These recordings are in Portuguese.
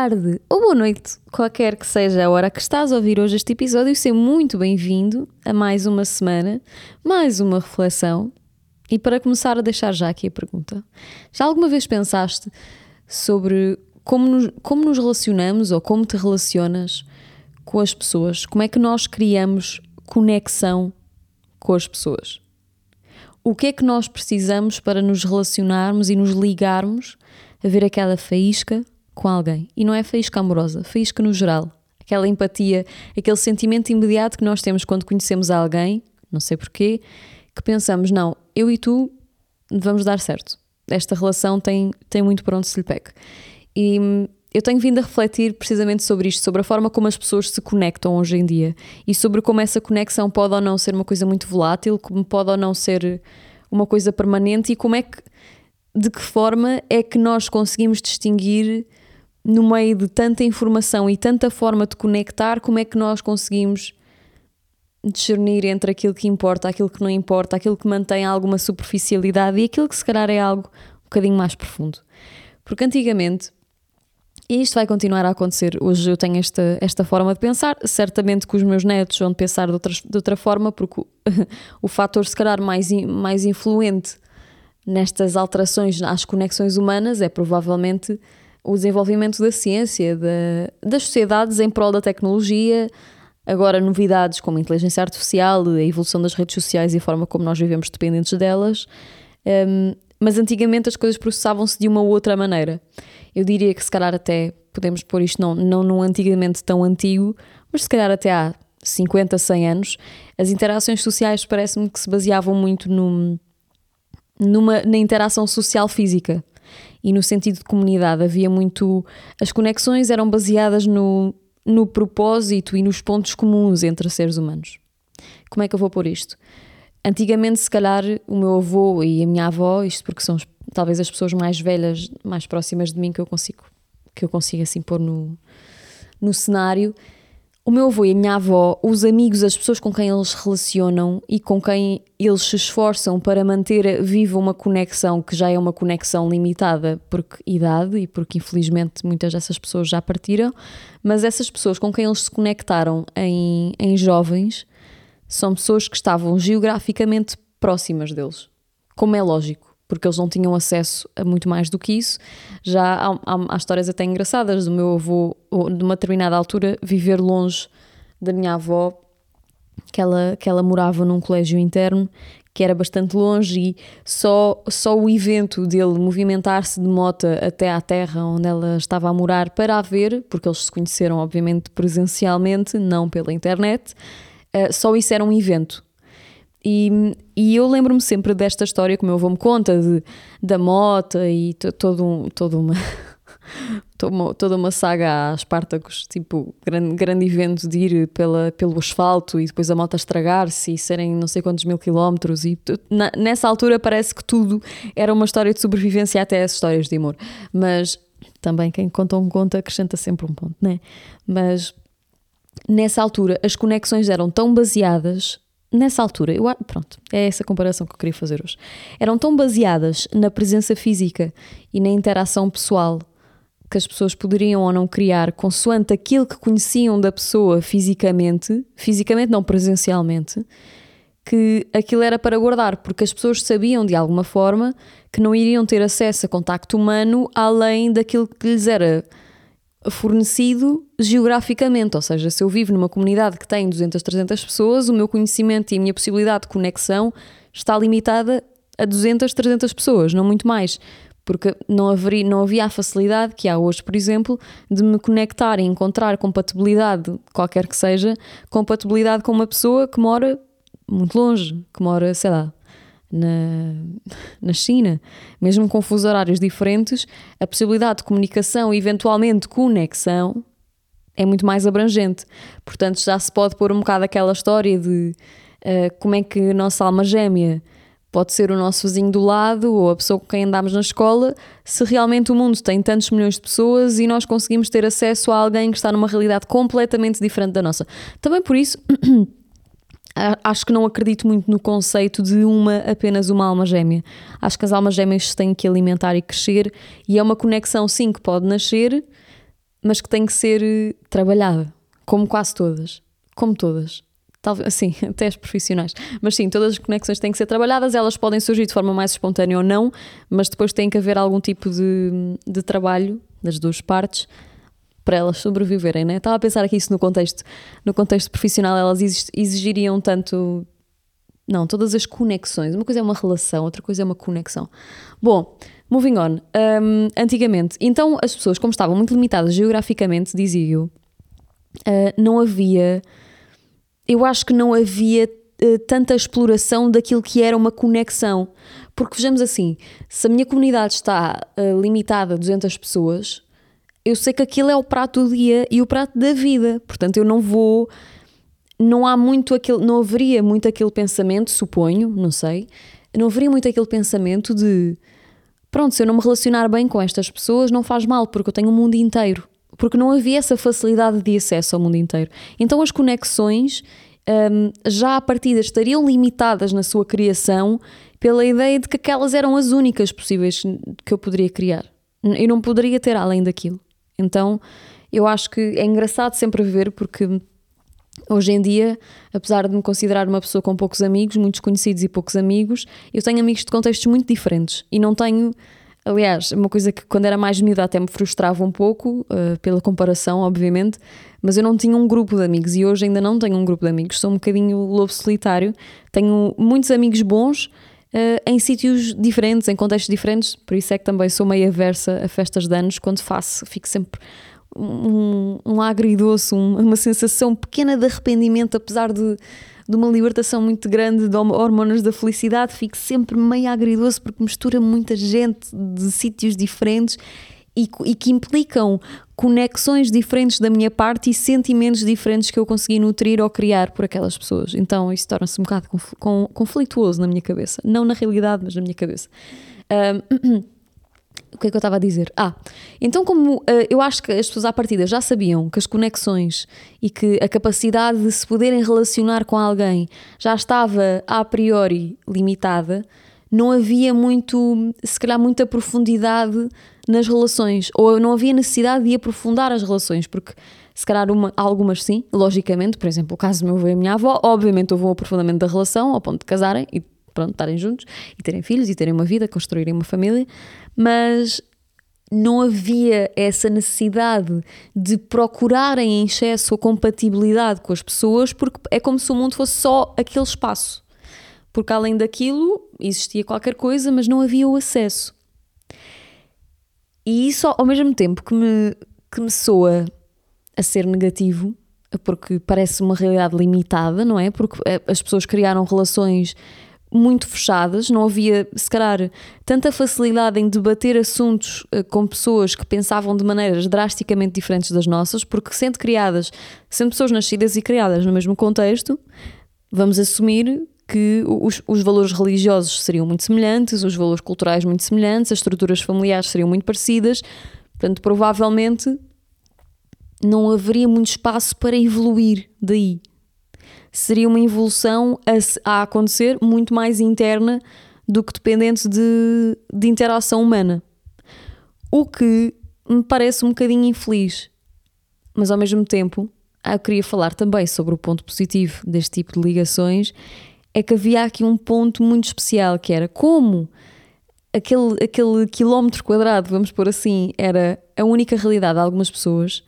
tarde ou boa noite, qualquer que seja a hora que estás a ouvir hoje este episódio, seja muito bem-vindo a mais uma semana, mais uma reflexão. E para começar a deixar já aqui a pergunta: já alguma vez pensaste sobre como nos, como nos relacionamos ou como te relacionas com as pessoas? Como é que nós criamos conexão com as pessoas? O que é que nós precisamos para nos relacionarmos e nos ligarmos a ver aquela faísca com alguém? E não é faísca amorosa, faísca no geral. Aquela empatia, aquele sentimento imediato que nós temos quando conhecemos alguém, não sei porquê, que pensamos, não, eu e tu vamos dar certo. Esta relação tem, tem muito para onde se lhe pegue. E hum, eu tenho vindo a refletir precisamente sobre isto, sobre a forma como as pessoas se conectam hoje em dia e sobre como essa conexão pode ou não ser uma coisa muito volátil, como pode ou não ser uma coisa permanente e como é que, de que forma é que nós conseguimos distinguir no meio de tanta informação e tanta forma de conectar, como é que nós conseguimos discernir entre aquilo que importa, aquilo que não importa, aquilo que mantém alguma superficialidade e aquilo que se calhar é algo um bocadinho mais profundo. Porque antigamente e isto vai continuar a acontecer. Hoje eu tenho esta, esta forma de pensar. Certamente que os meus netos vão pensar de outra, de outra forma, porque o, o fator, se calhar, mais, mais influente nestas alterações às conexões humanas é provavelmente o desenvolvimento da ciência, da, das sociedades em prol da tecnologia. Agora, novidades como a inteligência artificial, a evolução das redes sociais e a forma como nós vivemos dependentes delas. Um, mas antigamente as coisas processavam-se de uma ou outra maneira. Eu diria que se calhar até podemos pôr isto não, não num antigamente tão antigo, mas se calhar até há 50, 100 anos, as interações sociais parece-me que se baseavam muito num, numa, na interação social física e no sentido de comunidade. Havia muito. As conexões eram baseadas no, no propósito e nos pontos comuns entre seres humanos. Como é que eu vou pôr isto? Antigamente, se calhar, o meu avô e a minha avó, isto porque são talvez as pessoas mais velhas, mais próximas de mim que eu consigo, que eu consigo assim pôr no, no cenário. O meu avô e a minha avó, os amigos, as pessoas com quem eles se relacionam e com quem eles se esforçam para manter viva uma conexão que já é uma conexão limitada porque idade e porque infelizmente muitas dessas pessoas já partiram, mas essas pessoas com quem eles se conectaram em, em jovens são pessoas que estavam geograficamente próximas deles, como é lógico, porque eles não tinham acesso a muito mais do que isso. Já há, há, há histórias até engraçadas do meu avô, de uma determinada altura, viver longe da minha avó, que ela, que ela morava num colégio interno que era bastante longe e só, só o evento dele movimentar-se de moto até à terra onde ela estava a morar para a ver, porque eles se conheceram obviamente presencialmente, não pela internet, uh, só isso era um evento. E, e eu lembro-me sempre desta história que o meu avô me conta de, da moto e todo um, todo uma, toda uma saga a Espartacos, tipo, grande, grande evento de ir pela, pelo asfalto e depois a moto estragar-se e serem não sei quantos mil quilómetros. E na, nessa altura parece que tudo era uma história de sobrevivência, até as histórias de amor. Mas também quem conta um conto acrescenta sempre um ponto, né? Mas nessa altura as conexões eram tão baseadas nessa altura, eu, pronto, é essa comparação que eu queria fazer hoje. Eram tão baseadas na presença física e na interação pessoal que as pessoas poderiam ou não criar consoante aquilo que conheciam da pessoa fisicamente, fisicamente não presencialmente, que aquilo era para guardar, porque as pessoas sabiam de alguma forma que não iriam ter acesso a contacto humano além daquilo que lhes era fornecido geograficamente, ou seja, se eu vivo numa comunidade que tem 200, 300 pessoas, o meu conhecimento e a minha possibilidade de conexão está limitada a 200, 300 pessoas, não muito mais, porque não, haveria, não havia a facilidade que há hoje, por exemplo, de me conectar e encontrar compatibilidade, qualquer que seja, compatibilidade com uma pessoa que mora muito longe, que mora, sei lá, na, na China, mesmo com fusos horários diferentes, a possibilidade de comunicação e eventualmente conexão é muito mais abrangente. Portanto, já se pode pôr um bocado aquela história de uh, como é que a nossa alma gêmea pode ser o nosso vizinho do lado ou a pessoa com quem andamos na escola, se realmente o mundo tem tantos milhões de pessoas e nós conseguimos ter acesso a alguém que está numa realidade completamente diferente da nossa. Também por isso. acho que não acredito muito no conceito de uma apenas uma alma gêmea. Acho que as almas gêmeas têm que alimentar e crescer e é uma conexão sim que pode nascer mas que tem que ser eh, trabalhada, como quase todas, como todas. Talvez, assim, até as profissionais. Mas sim, todas as conexões têm que ser trabalhadas, elas podem surgir de forma mais espontânea ou não, mas depois tem que haver algum tipo de, de trabalho das duas partes para elas sobreviverem, né? Estava a pensar aqui isso no contexto, no contexto profissional, elas exigiriam tanto não, todas as conexões. Uma coisa é uma relação, outra coisa é uma conexão. Bom, moving on. Um, antigamente, então as pessoas, como estavam muito limitadas geograficamente, dizia eu, uh, não havia. Eu acho que não havia uh, tanta exploração daquilo que era uma conexão. Porque vejamos assim: se a minha comunidade está uh, limitada a 200 pessoas, eu sei que aquilo é o prato do dia e o prato da vida. Portanto, eu não vou não há muito aquele, não haveria muito aquele pensamento, suponho, não sei, não haveria muito aquele pensamento de pronto, se eu não me relacionar bem com estas pessoas, não faz mal, porque eu tenho o mundo inteiro. Porque não havia essa facilidade de acesso ao mundo inteiro. Então as conexões um, já à partida estariam limitadas na sua criação pela ideia de que aquelas eram as únicas possíveis que eu poderia criar. Eu não poderia ter além daquilo. Então eu acho que é engraçado sempre ver porque Hoje em dia, apesar de me considerar uma pessoa com poucos amigos, muitos conhecidos e poucos amigos, eu tenho amigos de contextos muito diferentes e não tenho. Aliás, uma coisa que quando era mais miúda até me frustrava um pouco, uh, pela comparação, obviamente, mas eu não tinha um grupo de amigos e hoje ainda não tenho um grupo de amigos, sou um bocadinho lobo solitário. Tenho muitos amigos bons uh, em sítios diferentes, em contextos diferentes, por isso é que também sou meio aversa a festas de anos quando faço, fico sempre um, um agridoce, um, uma sensação pequena de arrependimento, apesar de, de uma libertação muito grande de hormonas da felicidade, fico sempre meio agridoce porque mistura muita gente de sítios diferentes e, e, que implicam conexões diferentes da minha parte e sentimentos diferentes que eu consegui nutrir ou criar por aquelas pessoas. Então isso torna-se um bocado conflituoso na minha cabeça. Não na realidade, mas na minha cabeça. Um, o que é que eu estava a dizer? Ah, então como uh, eu acho que as pessoas à partida já sabiam que as conexões e que a capacidade de se poderem relacionar com alguém já estava a priori limitada, não havia muito, se calhar muita profundidade nas relações, ou não havia necessidade de aprofundar as relações, porque se calhar uma, algumas sim, logicamente, por exemplo, o caso do meu avô e a minha avó, obviamente houve um aprofundamento da relação ao ponto de casarem e pronto, estarem juntos e terem filhos e terem uma vida, construírem uma família, mas não havia essa necessidade de procurarem em excesso a compatibilidade com as pessoas, porque é como se o mundo fosse só aquele espaço. Porque além daquilo existia qualquer coisa, mas não havia o acesso. E isso, ao mesmo tempo que me, que me soa a ser negativo, porque parece uma realidade limitada, não é? Porque eh, as pessoas criaram relações muito fechadas, não havia, se calhar, tanta facilidade em debater assuntos uh, com pessoas que pensavam de maneiras drasticamente diferentes das nossas, porque sendo criadas, sendo pessoas nascidas e criadas no mesmo contexto, vamos assumir que os, os valores religiosos seriam muito semelhantes, os valores culturais muito semelhantes, as estruturas familiares seriam muito parecidas, portanto, provavelmente não haveria muito espaço para evoluir daí seria uma evolução a, a acontecer muito mais interna do que dependente de, de interação humana. O que me parece um bocadinho infeliz. Mas ao mesmo tempo, eu queria falar também sobre o ponto positivo deste tipo de ligações, é que havia aqui um ponto muito especial que era como aquele, aquele quilómetro quadrado, vamos pôr assim, era a única realidade de algumas pessoas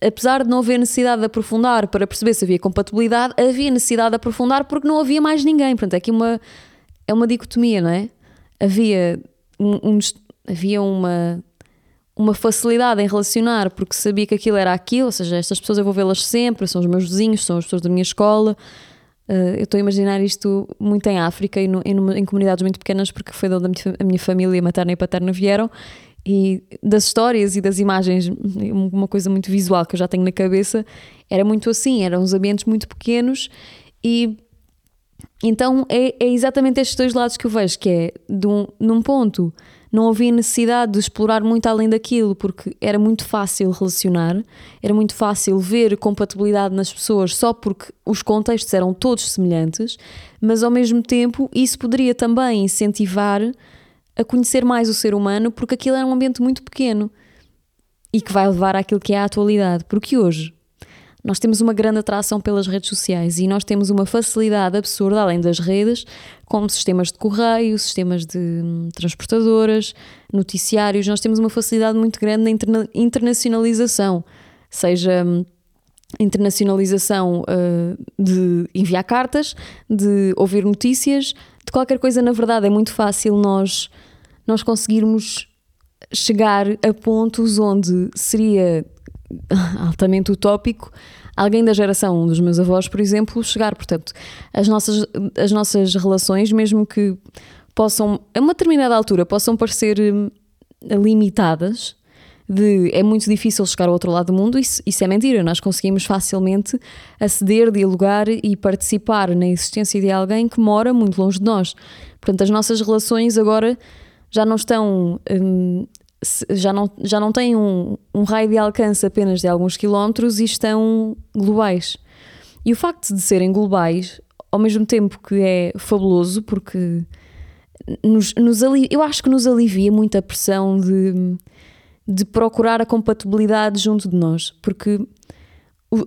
apesar de não haver necessidade de aprofundar para perceber se havia compatibilidade, havia necessidade de aprofundar porque não havia mais ninguém. Portanto, é aqui uma, é uma dicotomia, não é? Havia, um, um, havia uma, uma facilidade em relacionar porque sabia que aquilo era aquilo, ou seja, estas pessoas eu vou vê-las sempre, são os meus vizinhos, são as pessoas da minha escola. Uh, eu estou a imaginar isto muito em África e no, em, em, comunidades muito pequenas, porque foi de onde a minha, família materna e paterna vieram, e das histórias e das imagens, uma coisa muito visual que eu já tenho na cabeça, era muito assim, eram uns ambientes muito pequenos e então é, é exatamente estes dois lados que eu vejo, que é um, num ponto não havia necessidade de explorar muito além daquilo, porque era muito fácil relacionar, era muito fácil ver compatibilidade nas pessoas só porque os contextos eram todos semelhantes, mas ao mesmo tempo isso poderia também incentivar a conhecer mais o ser humano, porque aquilo era um ambiente muito pequeno. e que vai levar àquilo que é a atualidade. Porque hoje nós temos uma grande atração pelas redes sociais e nós temos uma facilidade absurda, além das redes, como sistemas de correio, sistemas de hum, transportadoras, noticiários. Nós temos uma facilidade muito grande na interna internacionalização, seja hum, internacionalização uh, de enviar cartas, de ouvir notícias, de qualquer coisa. Na verdade, é muito fácil nós, nós conseguirmos chegar a pontos onde seria altamente utópico alguém da geração dos meus avós, por exemplo, chegar. Portanto, as nossas, as nossas relações, mesmo que possam, a uma determinada altura, possam parecer hum, limitadas, de é muito difícil chegar ao outro lado do mundo, isso, isso é mentira. Nós conseguimos facilmente aceder, dialogar e participar na existência de alguém que mora muito longe de nós. Portanto, as nossas relações agora já não estão hum, já não, já não têm um, um raio de alcance apenas de alguns quilómetros e estão globais. E o facto de serem globais, ao mesmo tempo que é fabuloso, porque nos, nos eu acho que nos alivia muito a pressão de, de procurar a compatibilidade junto de nós, porque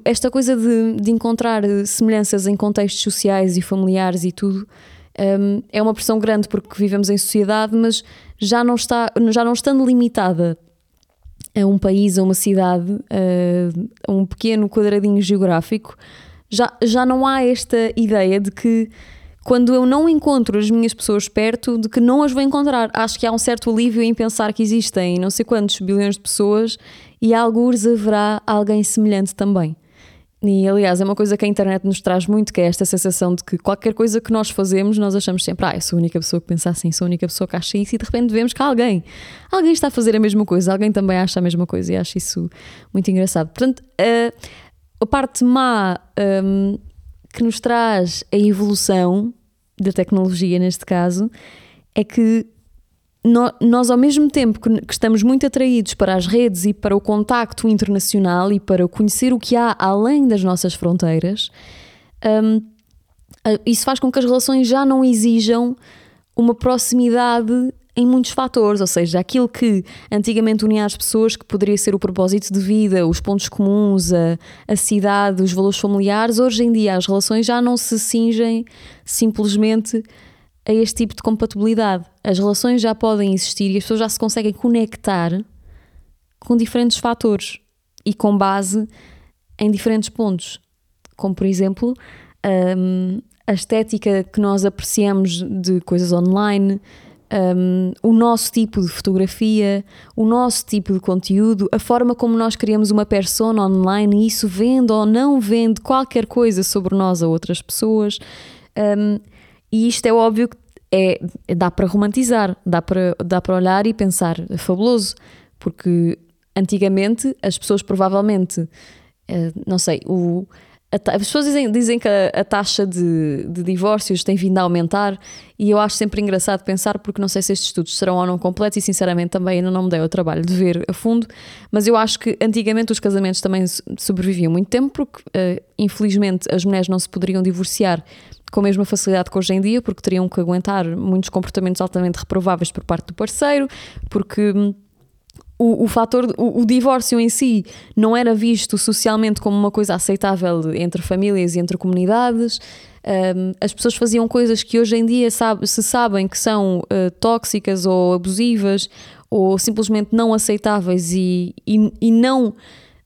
esta coisa de, de encontrar semelhanças em contextos sociais e familiares e tudo um, é uma pressão grande porque vivemos em sociedade, mas já não, está, já não estando limitada a um país, a uma cidade, a um pequeno quadradinho geográfico, já, já não há esta ideia de que quando eu não encontro as minhas pessoas perto, de que não as vou encontrar. Acho que há um certo alívio em pensar que existem não sei quantos bilhões de pessoas e alguns haverá alguém semelhante também. E aliás, é uma coisa que a internet nos traz muito, que é esta sensação de que qualquer coisa que nós fazemos, nós achamos sempre, ah, eu sou a única pessoa que pensa assim, sou a única pessoa que acha isso, e de repente vemos que alguém, alguém está a fazer a mesma coisa, alguém também acha a mesma coisa, e acho isso muito engraçado. Portanto, a, a parte má um, que nos traz a evolução da tecnologia, neste caso, é que nós, ao mesmo tempo que estamos muito atraídos para as redes e para o contacto internacional e para conhecer o que há além das nossas fronteiras, um, isso faz com que as relações já não exijam uma proximidade em muitos fatores, ou seja, aquilo que antigamente unia as pessoas, que poderia ser o propósito de vida, os pontos comuns, a, a cidade, os valores familiares, hoje em dia as relações já não se cingem simplesmente a este tipo de compatibilidade. As relações já podem existir e as pessoas já se conseguem conectar com diferentes fatores e com base em diferentes pontos. Como, por exemplo, um, a estética que nós apreciamos de coisas online, um, o nosso tipo de fotografia, o nosso tipo de conteúdo, a forma como nós criamos uma persona online e isso vende ou não vende qualquer coisa sobre nós a outras pessoas. E isto é óbvio que é, dá para romantizar, dá para, dá para olhar e pensar, é fabuloso, porque antigamente as pessoas provavelmente, eh, não sei, o, as pessoas dizem, dizem que a, a taxa de, de, divórcios tem vindo a aumentar e eu acho sempre engraçado pensar, porque não sei se estes estudos serão ou não completos e sinceramente também ainda não me dei o trabalho de ver a fundo, mas eu acho que antigamente os casamentos também sobreviviam muito tempo porque uh, infelizmente as mulheres não se poderiam divorciar com a mesma facilidade que hoje em dia, porque teriam que aguentar muitos comportamentos altamente reprováveis por parte do parceiro, porque hum, o, o fator, o, o, divórcio em si não era visto socialmente como uma coisa aceitável entre famílias e entre comunidades. Um, as pessoas faziam coisas que hoje em dia sabe, se sabem que são uh, tóxicas ou abusivas ou simplesmente não aceitáveis e, e, e não.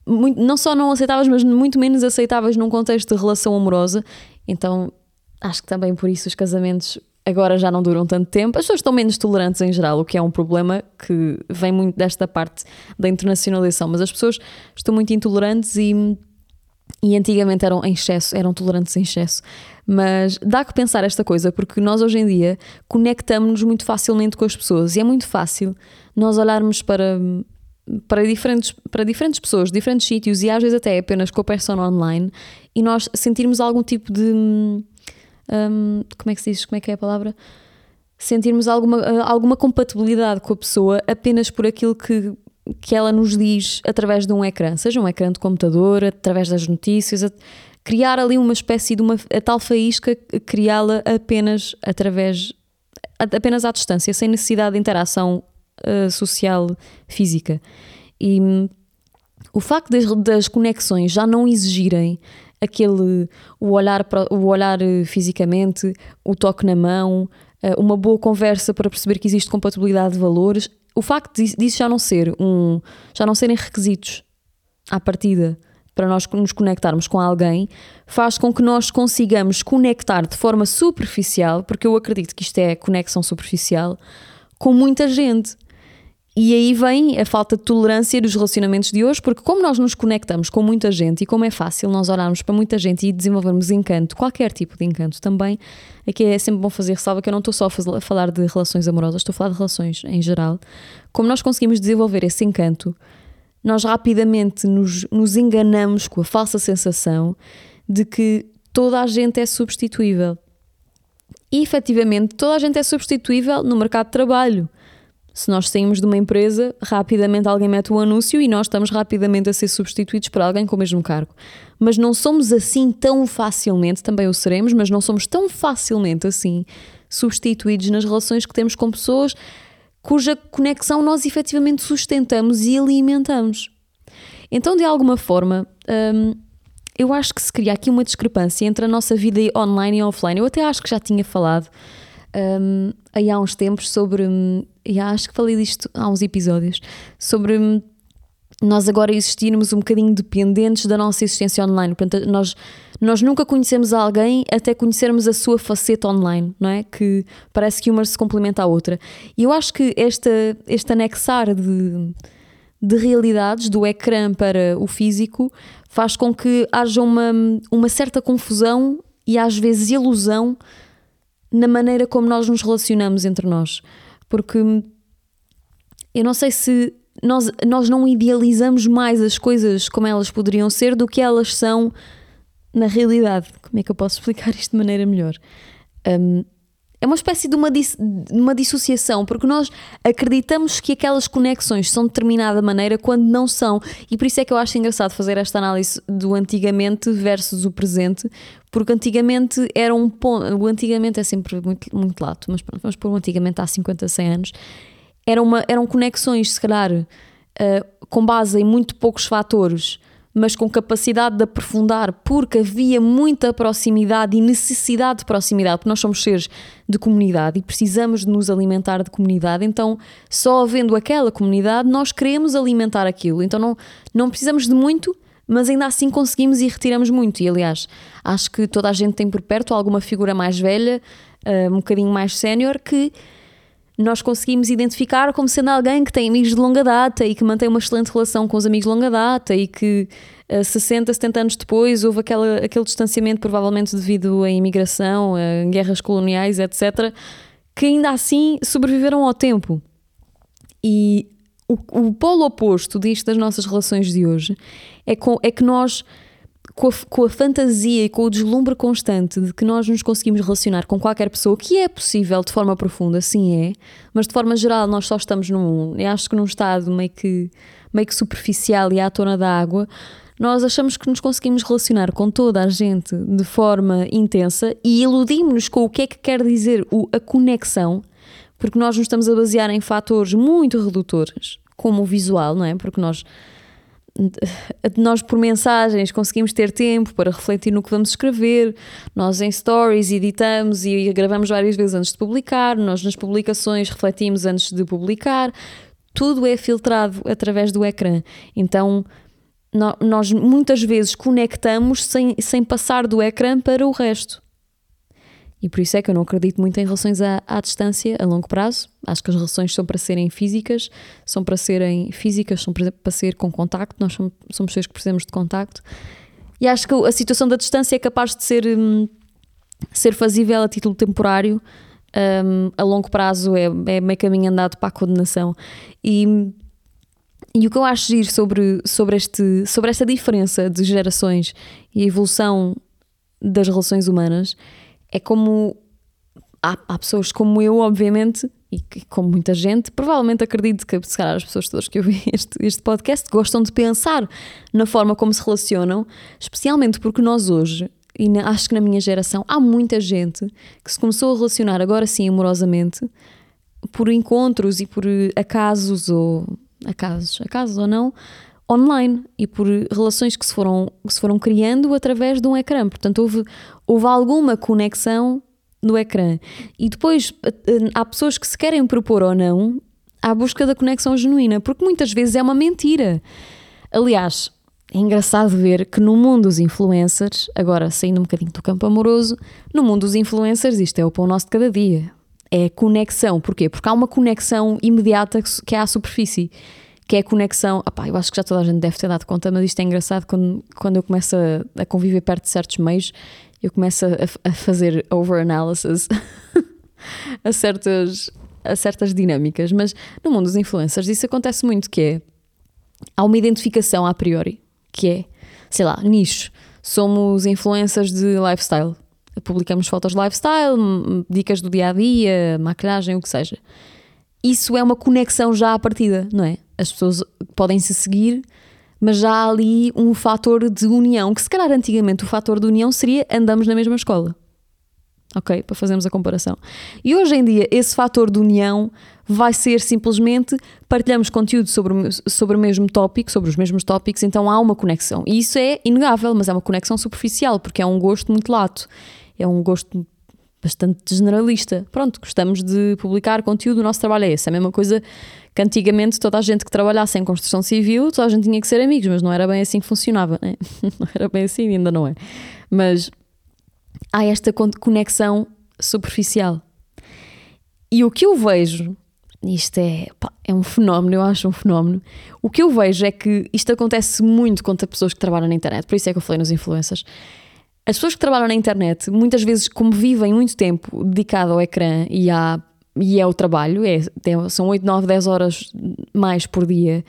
Muito, não só não aceitáveis, mas muito menos aceitáveis num contexto de relação amorosa. Então acho que também por isso os casamentos agora já não duram tanto tempo. As pessoas estão menos tolerantes em geral, o que é um problema que vem muito desta parte da internacionalização. Mas as pessoas estão muito intolerantes e, e antigamente eram em excesso, eram tolerantes em excesso. Mas dá que pensar esta coisa, porque nós hoje em dia conectamos-nos muito facilmente com as pessoas e é muito fácil nós olharmos para para diferentes, para diferentes pessoas, diferentes sítios e às vezes até apenas com a persona online e nós sentirmos algum tipo de um, como é que se diz, como é que é a palavra? Sentirmos alguma, ah, alguma compatibilidade com a pessoa apenas por aquilo que, que ela nos diz através de um ecrã, seja um ecrã de computador, através das notícias, criar ali uma espécie de uma a tal faísca, criá-la apenas através apenas à distância, sem necessidade de interação uh, social física. E o facto das, das conexões já não exigirem aquele o olhar, o olhar eh, fisicamente, o toque na mão, eh, uma boa conversa para perceber que existe compatibilidade de valores, o facto disso já não ser um, já não serem requisitos à partida para nós nos conectarmos com alguém, faz com que nós consigamos conectar de forma superficial, porque eu acredito que isto é conexão superficial, com muita gente. E aí vem a falta de tolerância dos relacionamentos de hoje, porque como nós nos conectamos com muita gente e como é fácil nós olharmos para muita gente e desenvolvermos encanto, qualquer tipo de encanto também, aqui é sempre bom fazer ressalva que eu não estou só a falar de relações amorosas, estou a falar de relações em geral. Como nós conseguimos desenvolver esse encanto, nós rapidamente nos, nos enganamos com a falsa sensação de que toda a gente é substituível. E efetivamente toda a gente é substituível no mercado de trabalho. Se nós saímos de uma empresa, rapidamente alguém mete um anúncio e nós estamos rapidamente a ser substituídos por alguém com o mesmo cargo. Mas não somos assim tão facilmente, também o seremos, mas não somos tão facilmente assim substituídos nas relações que temos com pessoas cuja conexão nós efetivamente sustentamos e alimentamos. Então, de alguma forma, hum, eu acho que se cria aqui uma discrepância entre a nossa vida online e offline. Eu até acho que já tinha falado um, aí há uns tempos sobre. E acho que falei disto há uns episódios. Sobre nós agora existirmos um bocadinho dependentes da nossa existência online. Portanto, nós, nós nunca conhecemos alguém até conhecermos a sua faceta online, não é? Que parece que uma se complementa à outra. E eu acho que esta, este anexar de, de realidades do ecrã para o físico faz com que haja uma, uma certa confusão e às vezes ilusão na maneira como nós nos relacionamos entre nós. Porque eu não sei se nós, nós não idealizamos mais as coisas como elas poderiam ser do que elas são na realidade. Como é que eu posso explicar isto de maneira melhor? Um, é uma espécie de uma, uma dissociação, porque nós acreditamos que aquelas conexões são de determinada maneira quando não são. E por isso é que eu acho engraçado fazer esta análise do antigamente versus o presente, porque antigamente era um ponto. O antigamente é sempre muito, muito lato, mas vamos pôr o antigamente há 50, 100 anos. Era uma, eram conexões, se calhar, uh, com base em muito poucos fatores mas com capacidade de aprofundar, porque havia muita proximidade e necessidade de proximidade, porque nós somos seres de comunidade e precisamos de nos alimentar de comunidade, então só havendo aquela comunidade nós queremos alimentar aquilo, então não, não precisamos de muito, mas ainda assim conseguimos e retiramos muito. E aliás, acho que toda a gente tem por perto alguma figura mais velha, uh, um bocadinho mais sénior, que nós conseguimos identificar como sendo alguém que tem amigos de longa data e que mantém uma excelente relação com os amigos de longa data e que uh, 60, 70 anos depois houve aquela, aquele distanciamento, provavelmente devido à imigração, a guerras coloniais, etc., que ainda assim sobreviveram ao tempo. E o, o polo oposto disto das nossas relações de hoje é, com, é que nós com a, com a, fantasia e com o deslumbre constante de que nós nos conseguimos relacionar com qualquer pessoa, que é possível de forma profunda, sim é, mas de forma geral nós só estamos num, acho que num estado meio que, meio que superficial e à tona da água, nós achamos que nos conseguimos relacionar com toda a gente de forma intensa e iludimos-nos com o que é que quer dizer o, a conexão, porque nós nos estamos a basear em fatores muito redutores, como o visual, não é? Porque nós nós por mensagens conseguimos ter tempo para refletir no que vamos escrever, nós em stories editamos e gravamos várias vezes antes de publicar, nós nas publicações refletimos antes de publicar, tudo é filtrado através do ecrã. Então nós muitas vezes conectamos sem, sem passar do ecrã para o resto. E por isso é que eu não acredito muito em relações à, à distância, a longo prazo. Acho que as relações são para serem físicas, são para serem físicas, são para ser com contacto. Nós somos, somos pessoas que precisamos de contacto. E acho que a situação da distância é capaz de ser, um, ser fazível a título temporário. Um, a longo prazo é, é meio caminho andado para a condenação. E, e o que eu acho giro sobre, sobre, este, sobre esta diferença de gerações e a evolução das relações humanas é como há, há, pessoas como eu, obviamente, e como muita gente, provavelmente acredito que se calhar as pessoas todas que ouvem este, este podcast gostam de pensar na forma como se relacionam, especialmente porque nós hoje, e na, acho que na minha geração, há muita gente que se começou a relacionar agora sim amorosamente por encontros e por acasos ou acasos, acasos ou não, online e por relações que se foram, que se foram criando através de um ecrã. Portanto, houve, houve alguma conexão no ecrã. E depois há pessoas que se querem propor ou não à busca da conexão genuína, porque muitas vezes é uma mentira. Aliás, é engraçado ver que no mundo dos influencers, agora saindo um bocadinho do campo amoroso, no mundo dos influencers isto é o pão nosso de cada dia. É conexão. Porquê? Porque há uma conexão imediata que é à superfície que é a conexão. Opá, eu acho que já toda a gente deve ter dado conta, mas isto é engraçado quando, quando eu começo a, a conviver perto de certos meios, eu começo a, a fazer over-analysis a, certas, a certas dinâmicas. Mas no mundo dos influencers isso acontece muito, que é há uma identificação a priori, que é, sei lá, nicho. Somos influencers de lifestyle. Publicamos fotos de lifestyle, dicas do dia a dia, maquilhagem, o que seja. Isso é uma conexão já à partida, não é? As pessoas podem se seguir, mas já há ali um fator de união, que se calhar antigamente o fator de união seria andamos na mesma escola. Ok? Para fazermos a comparação. E hoje em dia esse fator de união vai ser simplesmente partilhamos conteúdo sobre, sobre o mesmo tópico, sobre os mesmos tópicos, então há uma conexão. E isso é inegável, mas é uma conexão superficial, porque é um gosto muito lato. É um gosto bastante generalista. Pronto, gostamos de publicar conteúdo, o nosso trabalho é esse. É a mesma coisa que antigamente toda a gente que trabalhasse em construção civil, toda a gente tinha que ser amigos, mas não era bem assim que funcionava, né? não era bem assim, ainda não é. Mas há esta conexão superficial. E o que eu vejo, isto é, pá, é um fenómeno, eu acho um fenómeno. O que eu vejo é que isto acontece muito contra pessoas que trabalham na internet, por isso é que eu falei nos influencers as pessoas que trabalham na internet, muitas vezes, como vivem muito tempo dedicado ao ecrã e, à, e ao trabalho, é, são 8, 9, 10 horas mais por dia,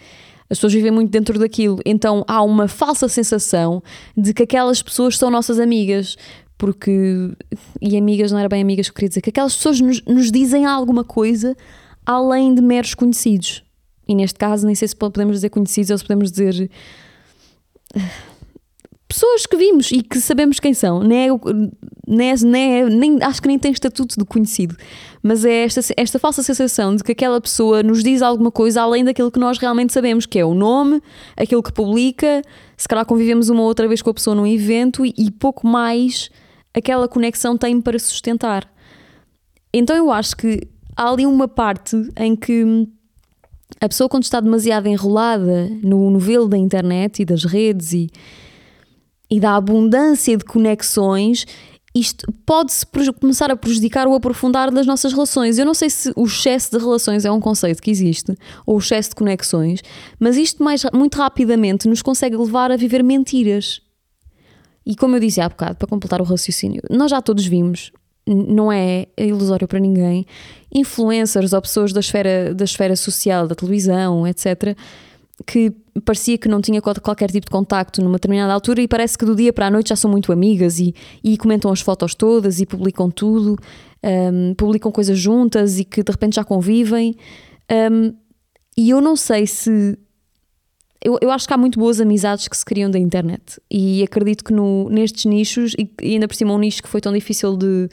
as pessoas vivem muito dentro daquilo. Então há uma falsa sensação de que aquelas pessoas são nossas amigas. Porque. E amigas não era bem amigas que eu queria dizer, que aquelas pessoas nos, nos dizem alguma coisa além de meros conhecidos. E neste caso, nem sei se podemos dizer conhecidos ou se podemos dizer pessoas que vimos e que sabemos quem são. Nem, é, nem, é, é, nem acho que nem tem estatuto de conhecido, mas é esta, esta falsa sensação de que aquela pessoa nos diz alguma coisa além daquilo que nós realmente sabemos, que é o nome, aquilo que publica, se calhar convivemos uma outra vez com a pessoa num evento e, e pouco mais aquela conexão tem para sustentar. Então eu acho que há ali uma parte em que a pessoa, quando está demasiado enrolada no novelo da internet e das redes e e da abundância de conexões, isto pode-se começar a prejudicar o aprofundar das nossas relações. Eu não sei se o excesso de relações é um conceito que existe, ou o excesso de conexões, mas isto mais, muito rapidamente nos consegue levar a viver mentiras. E como eu disse há bocado, para completar o raciocínio, nós já todos vimos, não é ilusório para ninguém, influencers ou pessoas da esfera, da esfera social, da televisão, etc., que parecia que não tinha qualquer tipo de contacto numa determinada altura e parece que do dia para a noite já são muito amigas e, e comentam as fotos todas e publicam tudo, um, publicam coisas juntas e que de repente já convivem. Um, e eu não sei se. Eu, eu acho que há muito boas amizades que se criam da internet e acredito que no, nestes nichos, e, e ainda por cima um nicho que foi tão difícil de,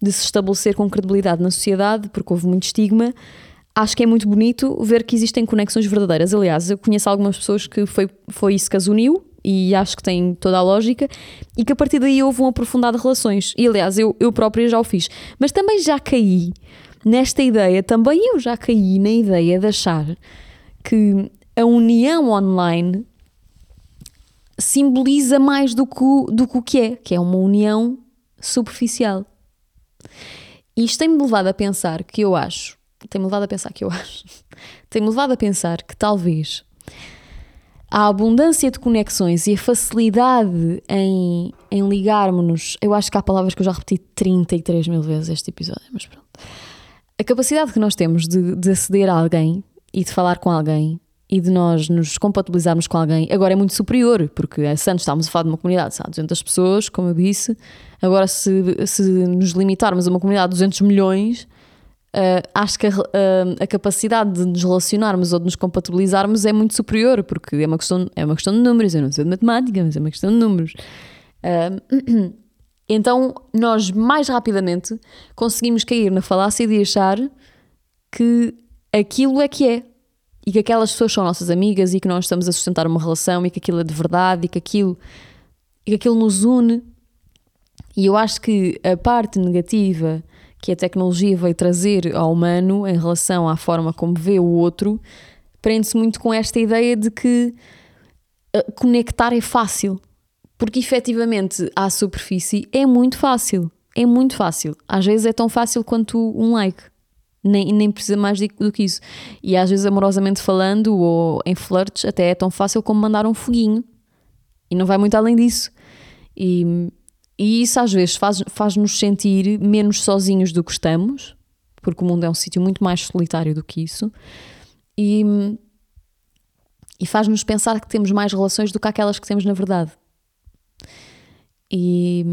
de se estabelecer com credibilidade na sociedade, porque houve muito estigma, acho que é muito bonito ver que existem conexões verdadeiras. Aliás, eu conheço algumas pessoas que foi, foi isso que as uniu e acho que tem toda a lógica e que a partir daí houve um aprofundado de relações. E aliás, eu, eu própria já o fiz. Mas também já caí nesta ideia, também eu já caí na ideia de achar que a união online simboliza mais do que, do que o que é, que é uma união superficial. Isto tem-me levado a pensar que eu acho tem-me levado a pensar que eu acho, tem-me levado a pensar que talvez a abundância de conexões e a facilidade em, em ligarmos-nos, eu acho que há palavras que eu já repeti 33 mil vezes este episódio, mas pronto. A capacidade que nós temos de, de aceder a alguém e de falar com alguém e de nós nos compatibilizarmos com alguém, agora é muito superior, porque antes estávamos a falar de uma comunidade, sabe, 200 pessoas, como eu disse, agora se, se nos limitarmos a uma comunidade de 200 milhões, Uh, acho que a, uh, a, capacidade de nos relacionarmos ou de nos compatibilizarmos é muito superior, porque é uma questão, é uma questão de números. Eu não sei de matemática, mas é uma questão de números. Uh, então, nós mais rapidamente conseguimos cair na falácia de achar que aquilo é que é. e que aquelas pessoas são nossas amigas e que nós estamos a sustentar uma relação e que aquilo é de verdade e que aquilo, e que aquilo nos une. E eu acho que a parte negativa que a tecnologia veio trazer ao humano em relação à forma como vê o outro prende-se muito com esta ideia de que eh, conectar é fácil. Porque efetivamente à superfície é muito fácil. É muito fácil. Às vezes é tão fácil quanto um like. Nem, nem precisa mais do que isso. E às vezes, amorosamente falando, ou em flirts, até é tão fácil como mandar um foguinho. E não vai muito além disso. E, e isso às vezes faz-nos faz sentir menos sozinhos do que estamos, porque o mundo é um sítio muito mais solitário do que isso. E, e faz-nos pensar que temos mais relações do que aquelas que temos na verdade. E.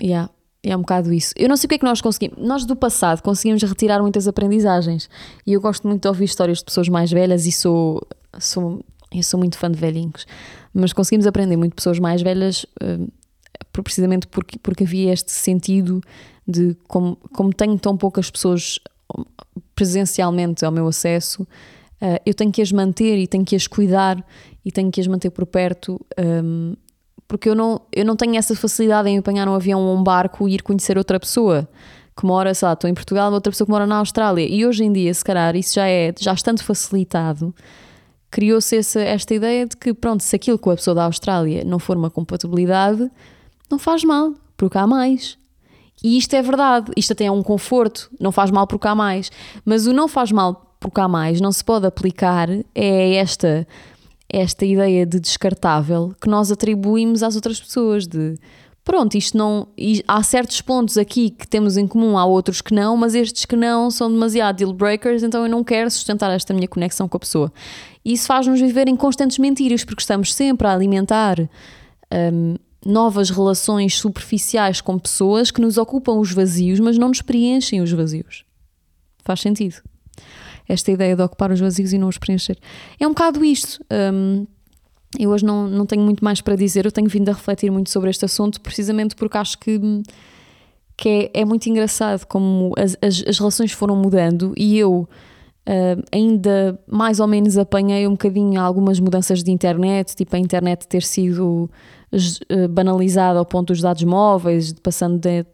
Yeah, é um bocado isso. Eu não sei o que é que nós conseguimos. Nós do passado conseguimos retirar muitas aprendizagens. E eu gosto muito de ouvir histórias de pessoas mais velhas e sou. sou eu sou muito fã de velhinhos. Mas conseguimos aprender muito de pessoas mais velhas. Precisamente porque, porque havia este sentido de como, como tenho tão poucas pessoas presencialmente ao meu acesso, uh, eu tenho que as manter e tenho que as cuidar e tenho que as manter por perto, um, porque eu não, eu não tenho essa facilidade em apanhar um avião ou um barco e ir conhecer outra pessoa que mora, sei lá, estou em Portugal, outra pessoa que mora na Austrália. E hoje em dia, se calhar, isso já é, já estando facilitado, criou-se esta ideia de que, pronto, se aquilo com a pessoa da Austrália não for uma compatibilidade, não faz mal, porque há mais. E isto é verdade, isto até é um conforto, não faz mal porque há mais. Mas o não faz mal porque há mais não se pode aplicar é esta esta ideia de descartável que nós atribuímos às outras pessoas de pronto, isto não. Há certos pontos aqui que temos em comum, há outros que não, mas estes que não são demasiado deal breakers, então eu não quero sustentar esta minha conexão com a pessoa. Isso faz-nos viver em constantes mentiras, porque estamos sempre a alimentar um, novas relações superficiais com pessoas que nos ocupam os vazios, mas não nos preenchem os vazios. Faz sentido. Esta ideia de ocupar os vazios e não os preencher. É um bocado isto. Um, eu hoje não, não tenho muito mais para dizer, eu tenho vindo a refletir muito sobre este assunto, precisamente porque acho que, que é, é muito engraçado como as, as, as relações foram mudando e eu. Uh, ainda mais ou menos apanhei um bocadinho algumas mudanças de internet, tipo a internet ter sido banalizada ao ponto dos dados móveis, passando de,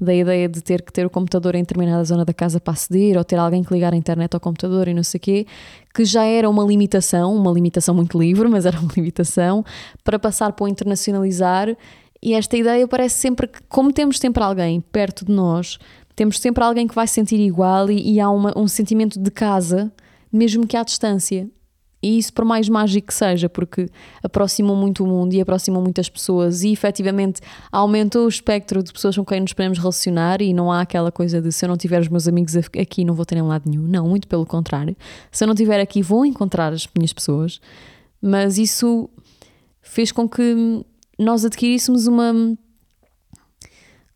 da ideia de ter que ter o computador em determinada zona da casa para aceder, ou ter alguém que ligar a internet ao computador e não sei o quê, que já era uma limitação, uma limitação muito livre, mas era uma limitação, para passar para o internacionalizar. E esta ideia parece sempre que, como temos sempre alguém perto de nós, temos sempre alguém que vai sentir igual e, e há uma, um sentimento de casa, mesmo que à distância. E isso, por mais mágico que seja, porque aproximam muito o mundo e aproximam muitas pessoas e efetivamente aumentou o espectro de pessoas com quem nos podemos relacionar e não há aquela coisa de se eu não tiver os meus amigos aqui não vou ter em lado nenhum. Não, muito pelo contrário. Se eu não estiver aqui vou encontrar as minhas pessoas, mas isso fez com que nós adquiríssemos uma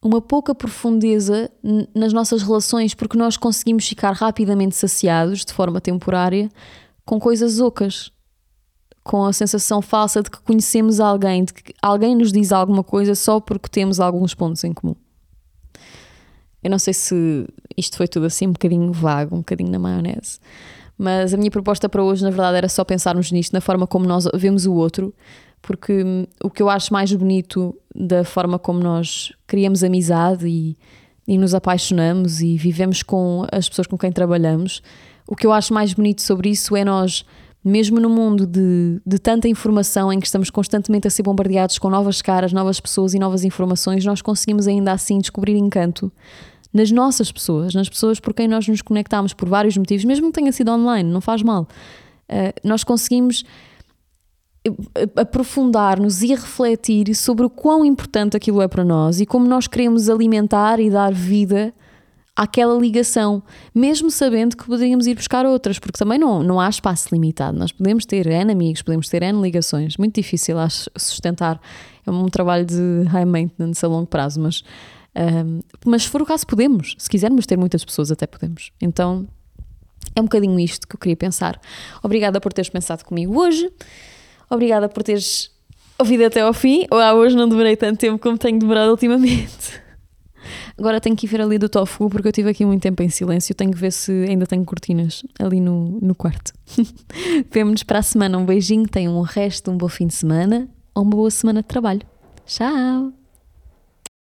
uma pouca profundeza nas nossas relações porque nós conseguimos ficar rapidamente saciados de forma temporária com coisas ocas, com a sensação falsa de que conhecemos alguém, de que alguém nos diz alguma coisa só porque temos alguns pontos em comum. Eu não sei se isto foi tudo assim um bocadinho vago, um bocadinho na maionese, mas a minha proposta para hoje, na verdade, era só pensarmos nisto, na forma como nós vemos o outro, porque hum, o que eu acho mais bonito da forma como nós criamos amizade e, e nos apaixonamos e vivemos com as pessoas com quem trabalhamos o que eu acho mais bonito sobre isso é nós, mesmo no mundo de, de tanta informação em que estamos constantemente a ser bombardeados com novas caras, novas pessoas e novas informações, nós conseguimos ainda assim descobrir encanto nas nossas pessoas, nas pessoas por quem nós nos conectamos por vários motivos, mesmo que tenha sido online, não faz mal. Uh, nós conseguimos eh, aprofundar-nos e refletir sobre o quão importante aquilo é para nós e como nós queremos alimentar e dar vida àquela ligação, mesmo sabendo que poderíamos ir buscar outras, porque também não, não há espaço limitado. Nós podemos ter N amigos, podemos ter N ligações. Muito difícil, acho, sustentar. É um trabalho de high maintenance a longo prazo, mas, um, mas se for o caso, podemos. Se quisermos ter muitas pessoas, até podemos. Então é um bocadinho isto que eu queria pensar. Obrigada por teres pensado comigo hoje. Obrigada por teres ouvido até ao fim. Ou ah, hoje não demorei tanto tempo como tenho demorado ultimamente. Agora tenho que ir ver ali do tofu porque eu tive aqui muito tempo em silêncio. Tenho que ver se ainda tenho cortinas ali no, no quarto. Vemo-nos para a semana. Um beijinho, tenham um resto, um bom fim de semana ou uma boa semana de trabalho. Tchau!